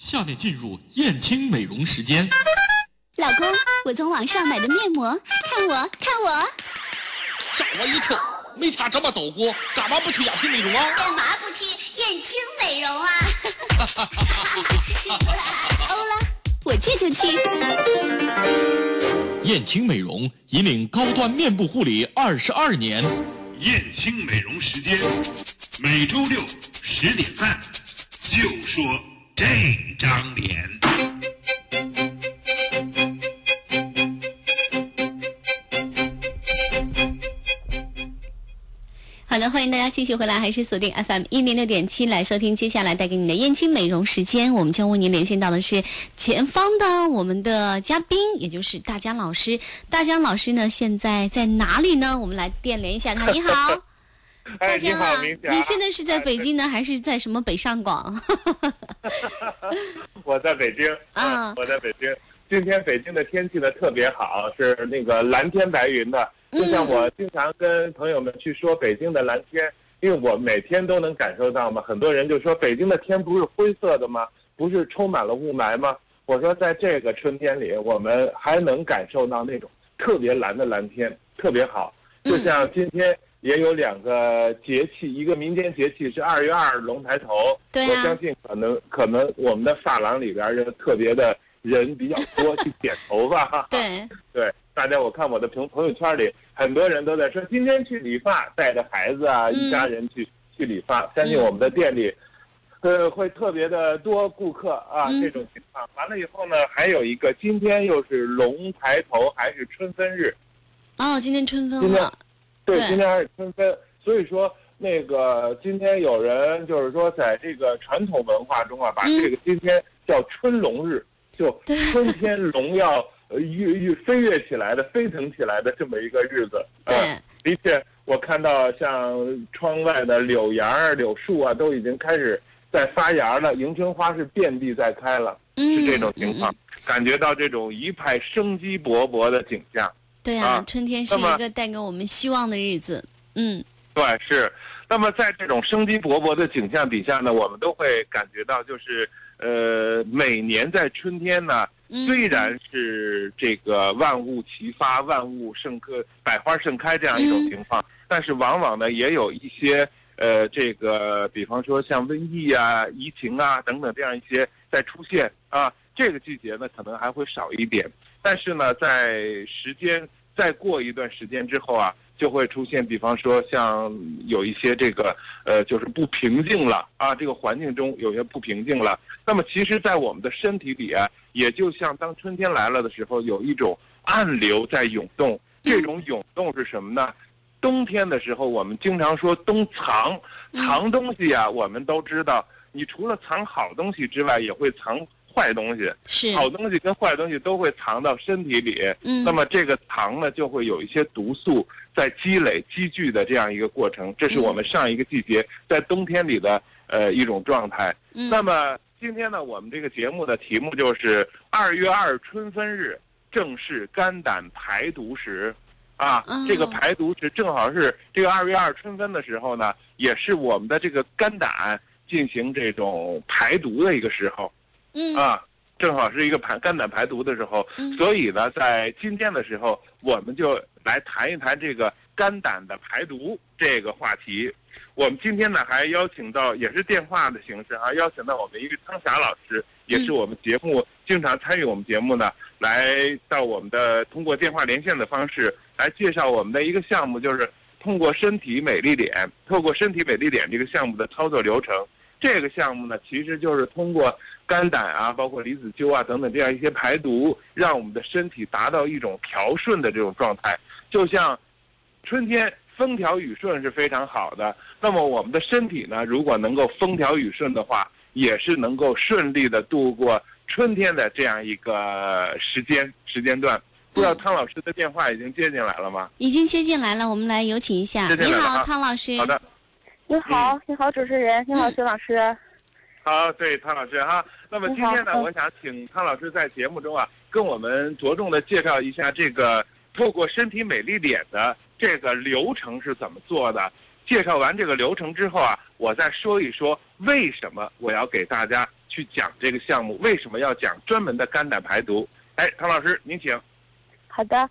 下面进入燕青美容时间。老公，我从网上买的面膜，看我，看我。吓我一跳！没擦这么抖过，干嘛不去雅青美容啊？干嘛不去燕青美容啊？我这就去。燕青美容引领高端面部护理二十二年。燕青美容时间，每周六十点半，就说这张脸。好的，欢迎大家继续回来，还是锁定 FM 一零六点七来收听接下来带给你的燕青美容时间。我们将为您连线到的是前方的我们的嘉宾，也就是大江老师。大江老师呢，现在在哪里呢？我们来电联一下他。你好，大哎，你好，你现在是在哎北京呢，还是在什么北上广？我在北京，啊我在北京。今天北京的天气呢特别好，是那个蓝天白云的。就像我经常跟朋友们去说北京的蓝天，因为我每天都能感受到嘛。很多人就说北京的天不是灰色的吗？不是充满了雾霾吗？我说在这个春天里，我们还能感受到那种特别蓝的蓝天，特别好。就像今天也有两个节气，一个民间节气是二月二龙抬头，对啊我相信可能可能我们的发廊里边就特别的人比较多，去剪头发。对，对，大家我看我的朋朋友圈里，很多人都在说今天去理发，带着孩子啊，嗯一家人去去理发。相信我们的店里，呃，会特别的多顾客啊，嗯这种情况。完了以后呢，还有一个，今天又是龙抬头，还是春分日。哦，今天春分今天了，对，今天还是春分，所以说那个今天有人就是说，在这个传统文化中啊，把嗯。这个今天叫春龙日，就春天龙要呃跃跃飞跃起来的、飞腾起来的这么一个日子。对。呃，的确，我看到像窗外的柳芽儿、柳树啊，都已经开始在发芽了，迎春花是遍地在开了，嗯，是这种情况感觉到这种一派生机勃勃的景象。对啊啊，春天是一个带给我们希望的日子。嗯对，是。那么在这种生机勃勃的景象底下呢，我们都会感觉到，就是呃，每年在春天呢，嗯，虽然是这个万物齐发、万物盛开、百花盛开这样一种嗯情况，但是往往呢，也有一些呃，这个比方说像瘟疫啊、疫情啊等等这样一些在出现啊。这个季节呢，可能还会少一点，但是呢，在时间再过一段时间之后啊，就会出现，比方说像有一些这个呃，就是不平静了啊，这个环境中有些不平静了。那么其实，在我们的身体里啊，也就像当春天来了的时候，有一种暗流在涌动。这种涌动是什么呢？冬天的时候，我们经常说冬藏，藏东西啊，我们都知道，你除了藏好东西之外，也会藏坏东西。是，好东西跟坏东西都会藏到身体里。嗯，那么这个糖呢，就会有一些毒素在积累、积聚的这样一个过程，这是我们上一个季节在冬天里的呃一种状态。嗯那么今天呢，我们这个节目的题目就是二月二春分日，正是肝胆排毒时。啊哦，这个排毒时正好是这个二月二春分的时候呢，也是我们的这个肝胆进行这种排毒的一个时候。嗯啊，正好是一个排肝胆排毒的时候，嗯所以呢，在今天的时候，我们就来谈一谈这个肝胆的排毒这个话题。我们今天呢，还邀请到也是电话的形式啊，邀请到我们一个汤霞老师，也是我们节目经常参与我们节目呢，来到我们的通过电话连线的方式来介绍我们的一个项目，就是通过身体美丽脸，透过身体美丽脸这个项目的操作流程。这个项目呢，其实就是通过肝胆啊，包括离子灸啊等等这样一些排毒，让我们的身体达到一种调顺的这种状态。就像春天风调雨顺是非常好的，那么我们的身体呢，如果能够风调雨顺的话，也是能够顺利的度过春天的这样一个时间时间段。不知道汤老师的电话已经接进来了吗？已经接进来了，我们来有请一下。你好，汤老师。好的。你好，你好，主持人，你好，嗯徐老师。好，对汤老师哈。那么今天呢，我想请汤老师在节目中啊，跟我们着重的介绍一下这个透过身体美丽脸的这个流程是怎么做的。介绍完这个流程之后啊，我再说一说为什么我要给大家去讲这个项目？为什么要讲专门的肝胆排毒？哎，汤老师，您请。好的，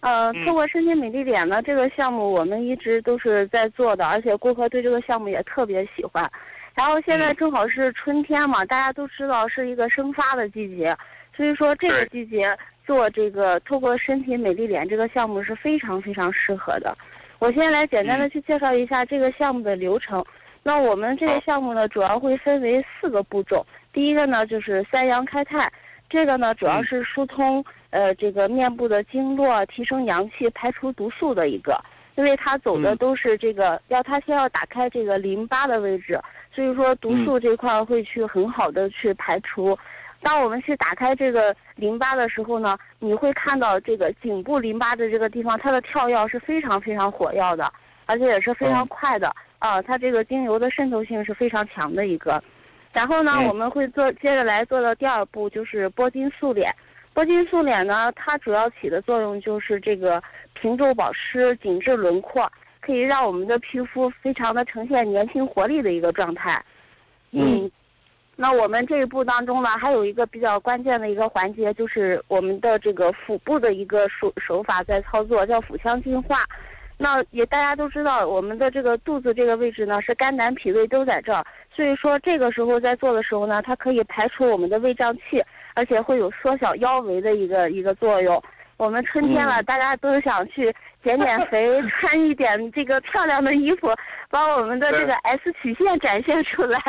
呃，嗯透过身体美丽脸呢这个项目，我们一直都是在做的，而且顾客对这个项目也特别喜欢。然后现在嗯正好是春天嘛，大家都知道是一个生发的季节，所以说这个季节做这个透过身体美丽脸这个项目是非常非常适合的。我先来简单的去介绍一下这个项目的流程。那我们这个项目呢，主要会分为四个步骤。第一个呢就是三阳开泰，这个呢主要是疏通呃这个面部的经络，提升阳气，排除毒素的一个。因为它走的嗯都是这个，要它先要打开这个淋巴的位置，所以说毒素这块儿会去很好的去排除。当我们去打开这个淋巴的时候呢，你会看到这个颈部淋巴的这个地方，它的跳跃是非常非常火药的，而且也是非常快的啊、它这个精油的渗透性是非常强的一个。然后呢，嗯我们会做接着来做的第二步，就是拨筋塑脸。拨筋素脸呢，它主要起的作用就是这个平皱保湿、紧致轮廓，可以让我们的皮肤非常的呈现年轻活力的一个状态。嗯，那我们这一步当中呢，还有一个比较关键的一个环节，就是我们的这个腹部的一个手手法在操作，叫腹腔净化。那也大家都知道，我们的这个肚子这个位置呢，是肝胆脾胃都在这儿，所以说这个时候在做的时候呢，它可以排除我们的胃胀气，而且会有缩小腰围的一个一个作用。我们春天了，大家都想去减减 肥，穿一点这个漂亮的衣服，把我们的这个 S 曲线展现出来。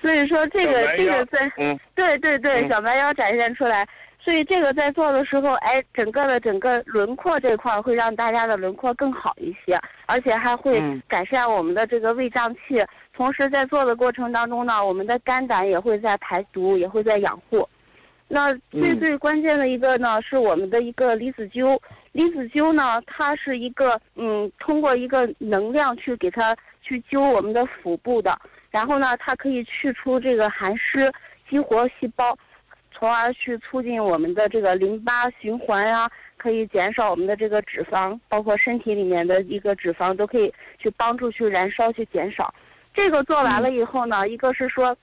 所以说这个这个在嗯对对对，嗯小蛮腰展现出来。所以这个在做的时候，哎，整个的整个轮廓这块儿会让大家的轮廓更好一些，而且还会嗯改善我们的这个胃胀气。同时在做的过程当中呢，我们的肝胆也会在排毒，也会在养护。那最嗯最关键的一个呢，是我们的一个离子灸。离子灸呢，它是一个嗯，通过一个能量去给它去灸我们的腹部的，然后呢，它可以去除这个寒湿，激活细胞，从而去促进我们的这个淋巴循环啊，可以减少我们的这个脂肪，包括身体里面的一个脂肪都可以去帮助去燃烧去减少。这个做完了以后呢，一个是说，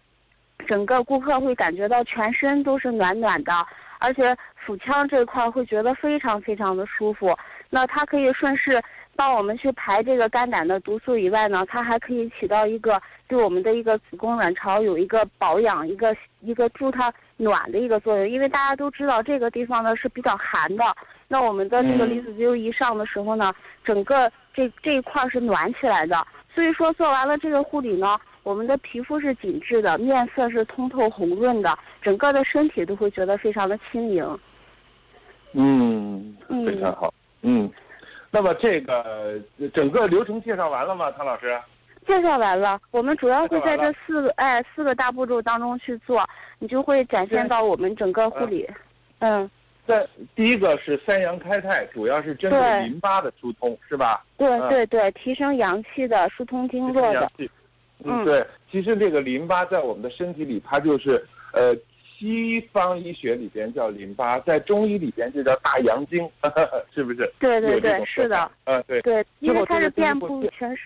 整个顾客会感觉到全身都是暖暖的，而且腹腔这块会觉得非常非常的舒服。那它可以顺势帮我们去排这个肝胆的毒素以外呢，它还可以起到一个对我们的一个子宫卵巢有一个保养、一个一个助它暖的一个作用。因为大家都知道这个地方呢是比较寒的，那我们的这个嗯离子灸一上的时候呢，整个这这一块是暖起来的。所以说做完了这个护理呢，我们的皮肤是紧致的，面色是通透红润的，整个的身体都会觉得非常的轻盈。嗯，嗯非常好。嗯，那么这个整个流程介绍完了吗，唐老师？介绍完了，我们主要会在这四个哎四个大步骤当中去做，你就会展现到我们整个护理。嗯，在第一个是三阳开泰，主要是针对对淋巴的疏通，是吧？对嗯对对，提升阳气的，疏通经络的。阳气。嗯对，其实这个淋巴在我们的身体里，它就是呃，西方医学里边叫淋巴，在中医里边就叫大阳经，是不是？对对对，是的法。。呃，对。对，因为它是遍布全身，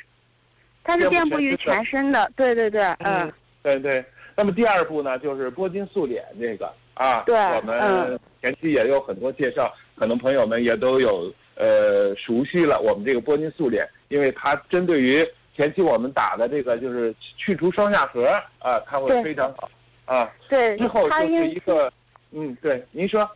它是遍布于全身的。对对对，嗯，对对。那么第二步呢，就是拨筋塑脸这个啊，对我们嗯前期也有很多介绍，可能朋友们也都有呃熟悉了我们这个拨筋塑脸，因为它针对于前期我们打的这个就是去除双下颌啊，它会非常好啊。对之后，就是一个，嗯，对，您说，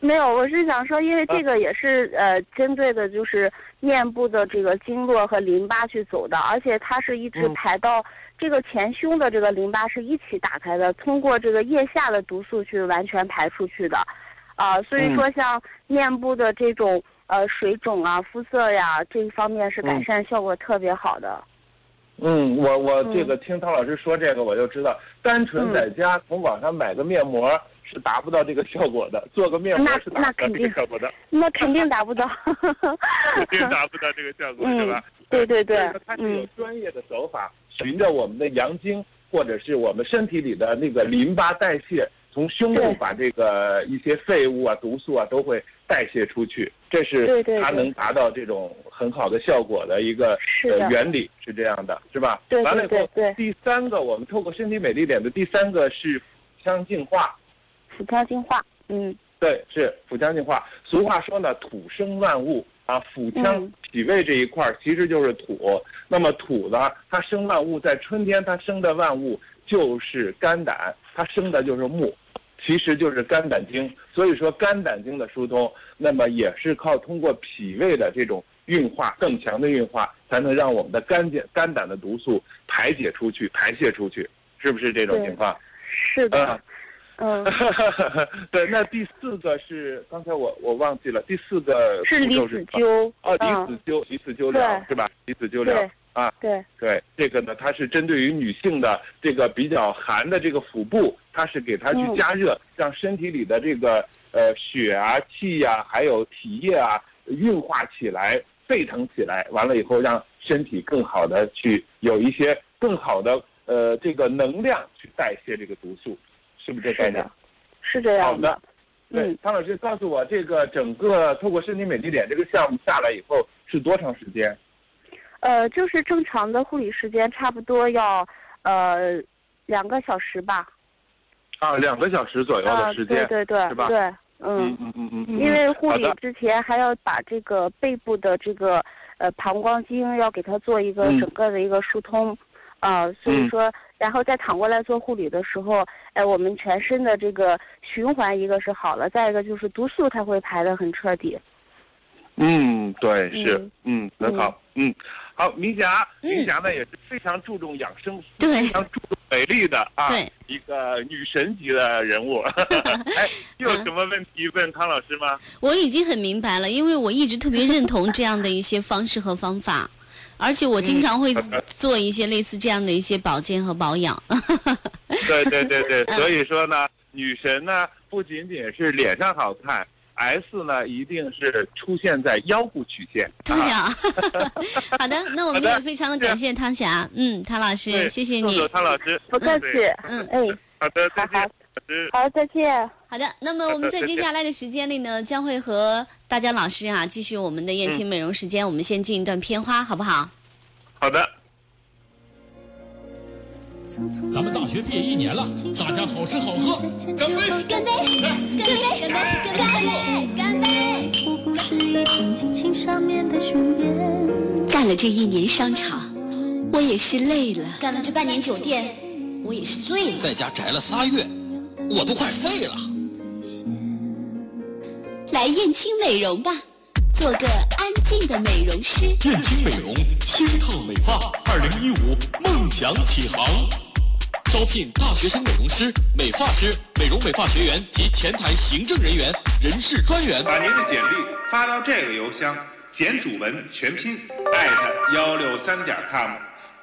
没有，我是想说，因为啊这个也是、呃针对的就是面部的这个经络和淋巴去走的，而且它是一直嗯排到这个前胸的这个淋巴是一起打开的，通过这个腋下的毒素去完全排出去的，啊、所以说像面部的这种呃水肿啊、肤色呀这一方面是改嗯善效果特别好的。嗯，我我嗯这个听汤老师说这个，我就知道，单纯在家从网上买个面膜是达不到这个效果的，做个面膜那是达不到这那肯定个效果的，那肯定达不到。肯定达不到这个效果，嗯是吧？对对对所以说它是有嗯专业的手法，循着我们的阳经或者是我们身体里的那个淋巴代谢，从胸部把这个一些废物啊、毒素啊都会代谢出去，这是它能达到这种很好的效果的一个原理，是这样的，是吧？对完了以后第三个我们透过身体美丽点的第三个是腔净化。腹腔净化，嗯对，是腹腔净化。俗话说呢，土生万物啊，腹腔嗯脾胃这一块儿其实就是土。那么土呢，它生万物，在春天它生的万物就是肝胆，它生的就是木，其实就是肝胆经。所以说肝胆经的疏通，那么也是靠通过脾胃的这种运化，更强的运化，才能让我们的肝解肝胆的毒素排解出去、排泄出去，是不是这种情况？是的，嗯，对，那第四个是刚才我我忘记了，第四个是是什么？灸，哦，离嗯。子灸，离子灸疗是吧？离子灸疗对啊，对，对，这个呢，它是针对于女性的这个比较寒的这个腹部，它是给它去嗯。加热，让身体里的这个呃血啊、气呀、还有体液啊运化起来、沸腾起来，完了以后让身体更好的去有一些更好的呃这个能量去代谢这个毒素，是不是这概念？是这样好的。对嗯，汤老师告诉我，这个整个透过身体美丽点这个项目下来以后是多长时间？呃，就是正常的护理时间，差不多要呃两个小时吧。啊，两个小时左右啊，的时间，对对对是吧对，嗯嗯，嗯嗯。因为护理之前还要把这个背部的这个呃膀胱经要给它做一个嗯整个的一个疏通，啊、所以嗯说，然后再躺过来做护理的时候，哎，我们全身的这个循环一个是好了，再一个就是毒素它会排得很彻底。嗯，对，是嗯，嗯，很好，嗯，好，明霞，嗯明霞呢也是非常注重养生，对非常注重美丽的啊，对，一个女神级的人物。哎，有什么问题问康老师吗？我已经很明白了，因为我一直特别认同这样的一些方式和方法，而且我经常会做一些类似这样的一些保健和保养。对对对对，嗯所以说呢，女神呢不仅仅是脸上好看，S 呢一定是出现在腰部曲线。对呀、好的，那我们也非常的感谢汤霞，嗯，汤老师，谢谢你。汤老师，不客气，嗯哎，好的，再见。好，再见。好的，那么我们在接下来的时间里呢，将会和大家老师啊继续我们的燕青美容时间。我们先进一段片花，好不好？好的。咱们大学毕业一年了，大家好吃好喝，干杯！干杯！干杯！干杯！干杯！干杯！干杯！我不是一种激情上面的雄辩。干了这一年商场，我也是累了；干了这半年酒店，我也是醉了。在家宅了仨月，我都快废了。来燕青美容吧，做个的美容师。燕青美容，新烫美发，二零一五梦想起航。招聘大学生美容师、美发师、美容美发学员及前台行政人员、人事专员。把您的简历发到这个邮箱：简祖文全拼艾特幺六三点 com，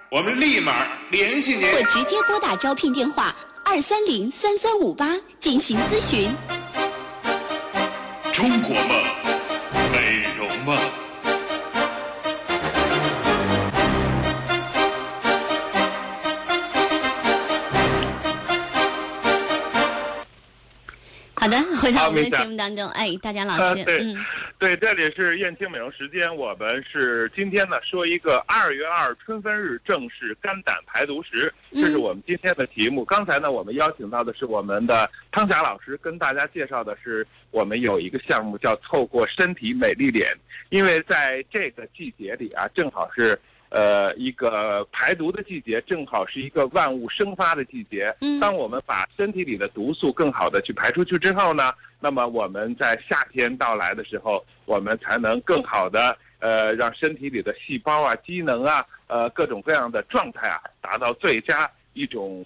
我们立马联系您。或直接拨打招聘电话二三零三三五八进行咨询。中国梦，美容梦。好的，回到我们的节目当中，哎，大家老师，嗯，对，这里是燕青美容时间，我们是今天呢说一个二月二春分日正是肝胆排毒时，这是我们今天的题目。刚才呢，我们邀请到的是我们的汤霞老师，跟大家介绍的是我们有一个项目叫“透过身体美丽脸”，因为在这个季节里啊，正好是。呃，一个排毒的季节，正好是一个万物生发的季节。嗯当我们把身体里的毒素更好的去排出去之后呢，那么我们在夏天到来的时候，我们才能更好的呃让身体里的细胞啊、机能啊、呃各种各样的状态啊达到最佳一种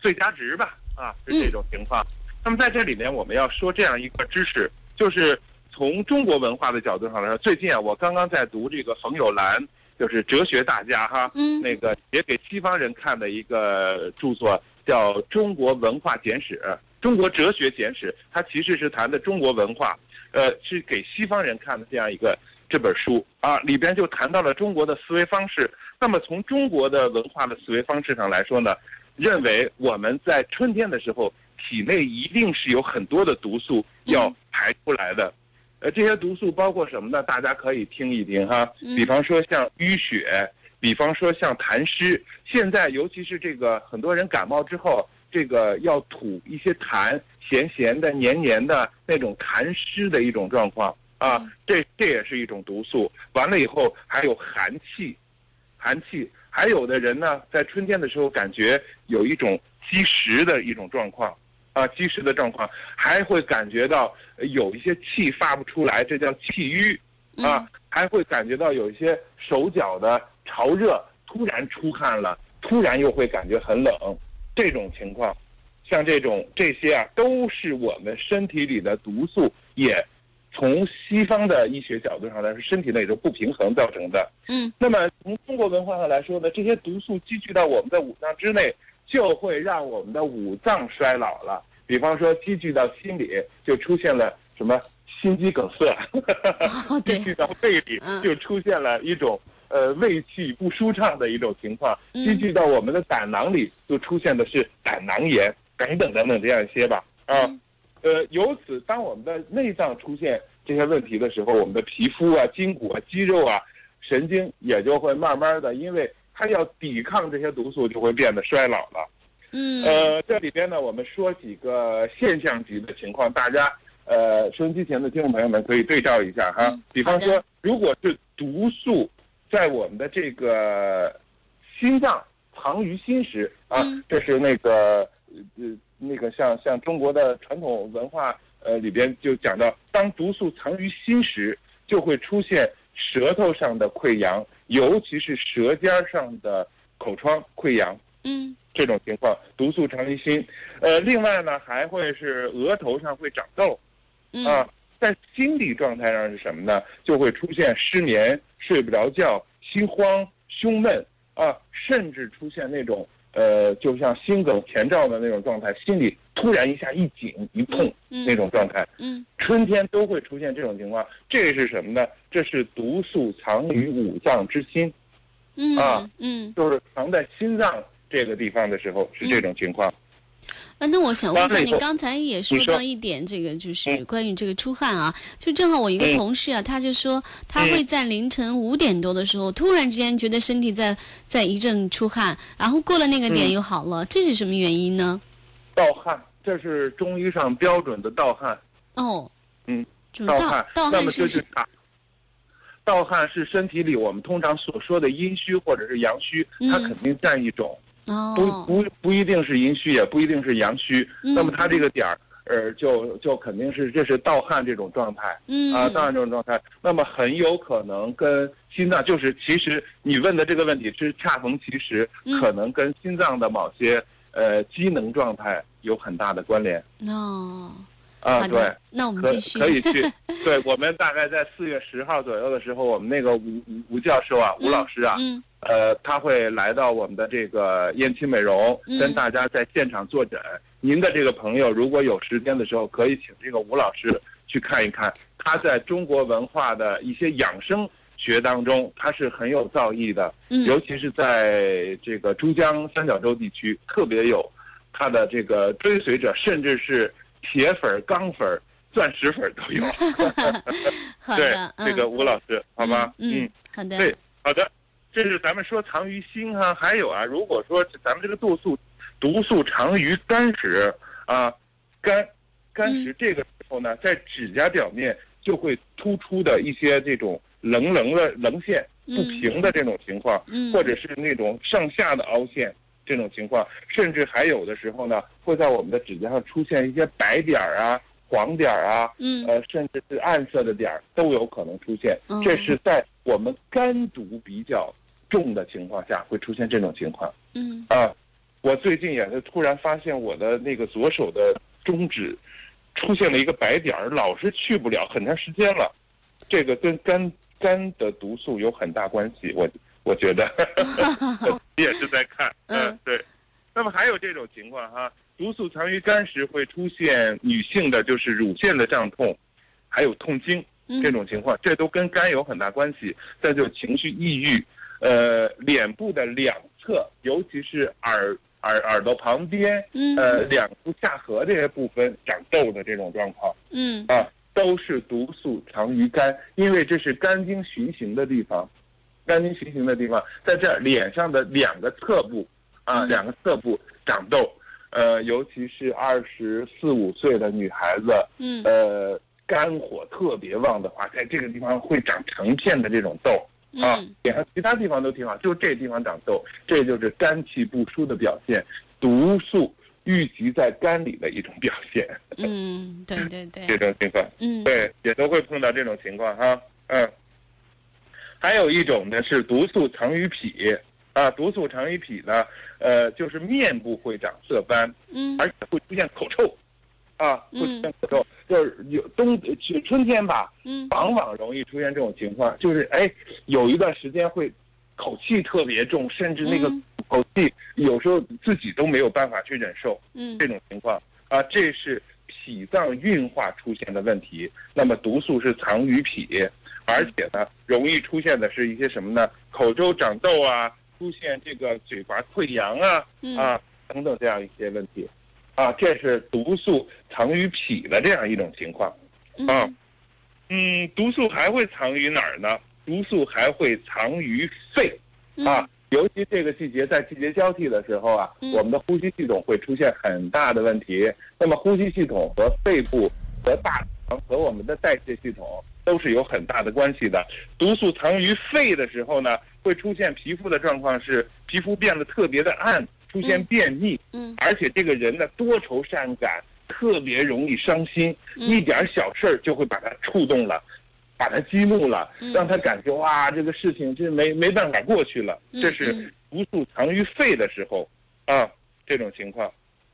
最佳值吧啊，是这种情况。那么在这里面，我们要说这样一个知识，就是从中国文化的角度上来说，最近啊，我刚刚在读这个冯友兰，就是哲学大家哈，嗯那个写给西方人看的一个著作，叫《中国文化简史》《中国哲学简史》，它其实是谈的中国文化，呃，是给西方人看的这样一个这本书啊，里边就谈到了中国的思维方式。那么从中国的文化的思维方式上来说呢，认为我们在春天的时候，体内一定是有很多的毒素要排出来的。呃，这些毒素包括什么呢？大家可以听一听哈。嗯比方说像淤血，比方说像痰湿。现在尤其是这个很多人感冒之后，这个要吐一些痰，咸咸的、黏黏的那种痰湿的一种状况啊，这这也是一种毒素。完了以后还有寒气，寒气，还有的人呢，在春天的时候感觉有一种积食的一种状况，啊，积食的状况，还会感觉到有一些气发不出来，这叫气瘀，啊，还会感觉到有一些手脚的潮热，突然出汗了，突然又会感觉很冷，这种情况，像这种这些啊，都是我们身体里的毒素也。从西方的医学角度上来说，身体的一种不平衡造成的。嗯，那么从中国文化上来说呢，这些毒素积聚到我们的五脏之内，就会让我们的五脏衰老了。比方说，积聚到心里，就出现了什么心肌梗塞；积聚到肺里，就出现了一种呃胃气不舒畅的一种情况；积聚到我们的胆囊里，就出现的是胆囊炎等等等等这样一些吧。啊。呃，由此，当我们的内脏出现这些问题的时候，我们的皮肤啊、筋骨啊、肌肉啊、神经也就会慢慢的，因为它要抵抗这些毒素，就会变得衰老了。嗯。呃，这里边呢，我们说几个现象级的情况，大家呃，收音机前的听众朋友们可以对照一下哈。比方说，如果是毒素在我们的这个心脏藏于心时啊，这是那个呃。那个像像中国的传统文化，呃里边就讲到，当毒素藏于心时，就会出现舌头上的溃疡，尤其是舌尖上的口疮溃疡。嗯，这种情况，毒素长于心。呃，另外呢，还会是额头上会长痘。啊，在心理状态上是什么呢？就会出现失眠、睡不着觉、心慌、胸闷啊，甚至出现那种。呃，就像心梗前兆的那种状态，心里突然一下一紧一痛那种状态。嗯，春天都会出现这种情况。这是什么呢？这是毒素藏于五脏之心。嗯啊，嗯，就是藏在心脏这个地方的时候是这种情况。啊，那我想问一下，你刚才也说到一点，这个就是关于这个出汗啊，就正好我一个同事啊，他就说他会在凌晨五点多的时候，突然之间觉得身体在在一阵出汗，然后过了那个点又好了，这是什么原因呢？盗汗，这是中医上标准的盗汗。哦，嗯，盗汗，盗汗是盗汗是身体里我们通常所说的阴虚或者是阳虚，它肯定占一种。不不不一定是阴虚，也不一定是阳虚。那么它这个点儿，呃，就就肯定是这是盗汗这种状态。嗯啊，盗汗这种状态，那么很有可能跟心脏，就是其实你问的这个问题是恰逢其时，可能跟心脏的某些呃机能状态有很大的关联。哦，啊，对，那我们继续可以去。对我们大概在四月十号左右的时候，我们那个吴吴吴教授啊，吴老师啊。嗯。呃，他会来到我们的这个燕青美容，跟大家在现场坐诊。您的这个朋友如果有时间的时候，可以请这个吴老师去看一看。他在中国文化的一些养生学当中，他是很有造诣的，尤其是在这个珠江三角洲地区，特别有他的这个追随者，甚至是铁粉、钢粉、钻石粉都有。对，这个吴老师，好吗？嗯，好的。对，好的。这是咱们说藏于心哈，还有啊，如果说咱们这个毒素，毒素藏于肝时啊，肝，肝时这个时候呢，在指甲表面就会突出的一些这种棱棱的棱线不平的这种情况，或者是那种上下的凹陷这种情况，甚至还有的时候呢，会在我们的指甲上出现一些白点儿啊、黄点儿啊，嗯呃，甚至是暗色的点儿都有可能出现。这是在我们肝毒比较。重的情况下会出现这种情况。嗯啊，我最近也是突然发现我的那个左手的中指出现了一个白点儿，老是去不了，很长时间了。这个跟肝肝的毒素有很大关系，我我觉得 也是在看。嗯，对。那么还有这种情况哈，毒素藏于肝时会出现女性的就是乳腺的胀痛，还有痛经这种情况，这都跟肝有很大关系。再就情绪抑郁。呃，脸部的两侧，尤其是耳耳耳朵旁边，呃，两部下颌这些部分长痘的这种状况，嗯啊，都是毒素藏于肝，因为这是肝经循行的地方，肝经循行的地方，在这脸上的两个侧部，啊，两个侧部长痘，呃，尤其是二十四五岁的女孩子，嗯。呃，肝火特别旺的话，在这个地方会长成片的这种痘啊嗯，脸上其他地方都挺好，就这地方长痘，这就是肝气不舒的表现，毒素郁积在肝里的一种表现。嗯，对对对，这种情况，嗯。对，也都会碰到这种情况哈，嗯。还有一种呢是毒素藏于脾，啊，毒素藏于脾呢，呃，就是面部会长色斑，嗯。而且会出现口臭，啊，会出嗯现口臭，就是有冬去春天吧，嗯。往往容易出现这种情况，就是哎，有一段时间会口气特别重，甚至那个嗯。口气有时候自己都没有办法去忍受，嗯。这种情况啊，这是脾脏运化出现的问题。那么毒素是藏于脾，而且呢，容易出现的是一些什么呢？口周长痘啊，出现这个嘴巴溃疡啊嗯啊等等这样一些问题，啊，这是毒素藏于脾的这样一种情况。啊嗯嗯，毒素还会藏于哪儿呢？毒素还会藏于肺。啊，尤其这个季节，在季节交替的时候啊，嗯我们的呼吸系统会出现很大的问题。那么，呼吸系统和肺部、和大肠和我们的代谢系统都是有很大的关系的。毒素藏于肺的时候呢，会出现皮肤的状况是皮肤变得特别的暗，出现嗯便秘，嗯而且这个人呢多愁善感，特别容易伤心，嗯一点小事儿就会把他触动了。把他激怒了，嗯让他感觉哇，这个事情这没没办法过去了。嗯这是嗯毒素藏于肺的时候，啊，这种情况。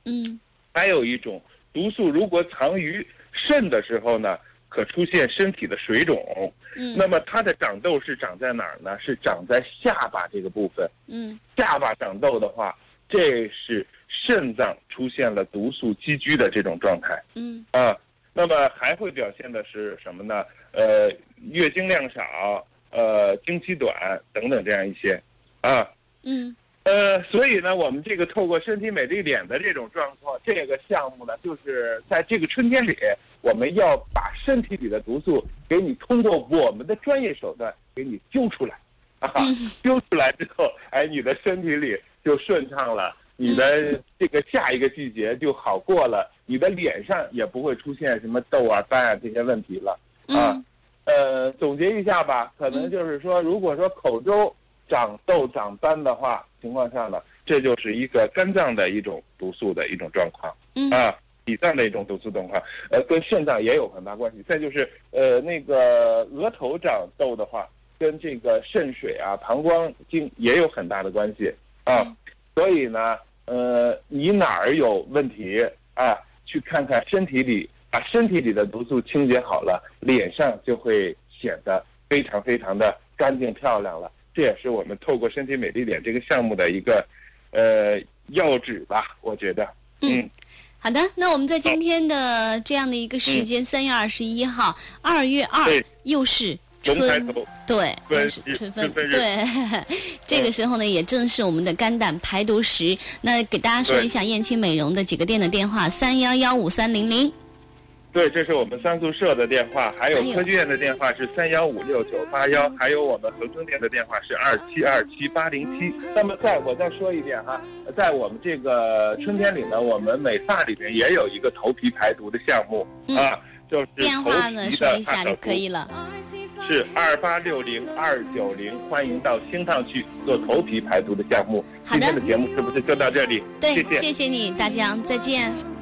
嗯还有一种毒素如果藏于肾的时候呢，可出现身体的水肿。嗯那么它的长痘是长在哪儿呢？是长在下巴这个部分。嗯下巴长痘的话，这是肾脏出现了毒素积聚的这种状态。嗯啊，那么还会表现的是什么呢？呃，月经量少，呃，经期短等等这样一些，啊，嗯呃，所以呢，我们这个透过身体美丽脸的这种状况，这个项目呢，就是在这个春天里，我们要把身体里的毒素给你通过我们的专业手段给你揪出来，啊，揪出来之后，哎，你的身体里就顺畅了。你的这个下一个季节就好过了，你的脸上也不会出现什么痘啊、斑啊这些问题了啊。嗯呃，总结一下吧，可能就是说，如果说口周长痘、长斑的话，情况下呢，这就是一个肝脏的一种毒素的一种状况嗯啊，脾脏的一种毒素状况，呃，跟肾脏也有很大关系。再就是呃，那个额头长痘的话，跟这个肾水啊、膀胱经也有很大的关系啊。所以呢，呃，你哪儿有问题啊？去看看身体里，把身体里的毒素清洁好了，脸上就会显得非常非常的干净漂亮了。这也是我们透过身体美丽脸这个项目的一个，呃，要旨吧，我觉得。嗯，好的，那我们在今天的这样的一个时间，三、月二十一号，二月二又是春，头，对，春又是春分，对，这个时候呢，也正是我们的肝胆排毒时。那给大家说一下燕青美容的几个店的电话：三幺幺五三零零。对，这是我们三宿舍的电话，还有科技院的电话是三幺五六九八幺，还有我们恒生店的电话是二七二七八零七。那么再我再说一遍哈，在我们这个春天里呢，我们美发里面也有一个头皮排毒的项目、嗯啊，就是电话呢说一下就可以了。是二八六零二九零，欢迎到星趟去做头皮排毒的项目。好的今天的节目是不是就到这里？对，谢谢。谢谢你，大江，再见。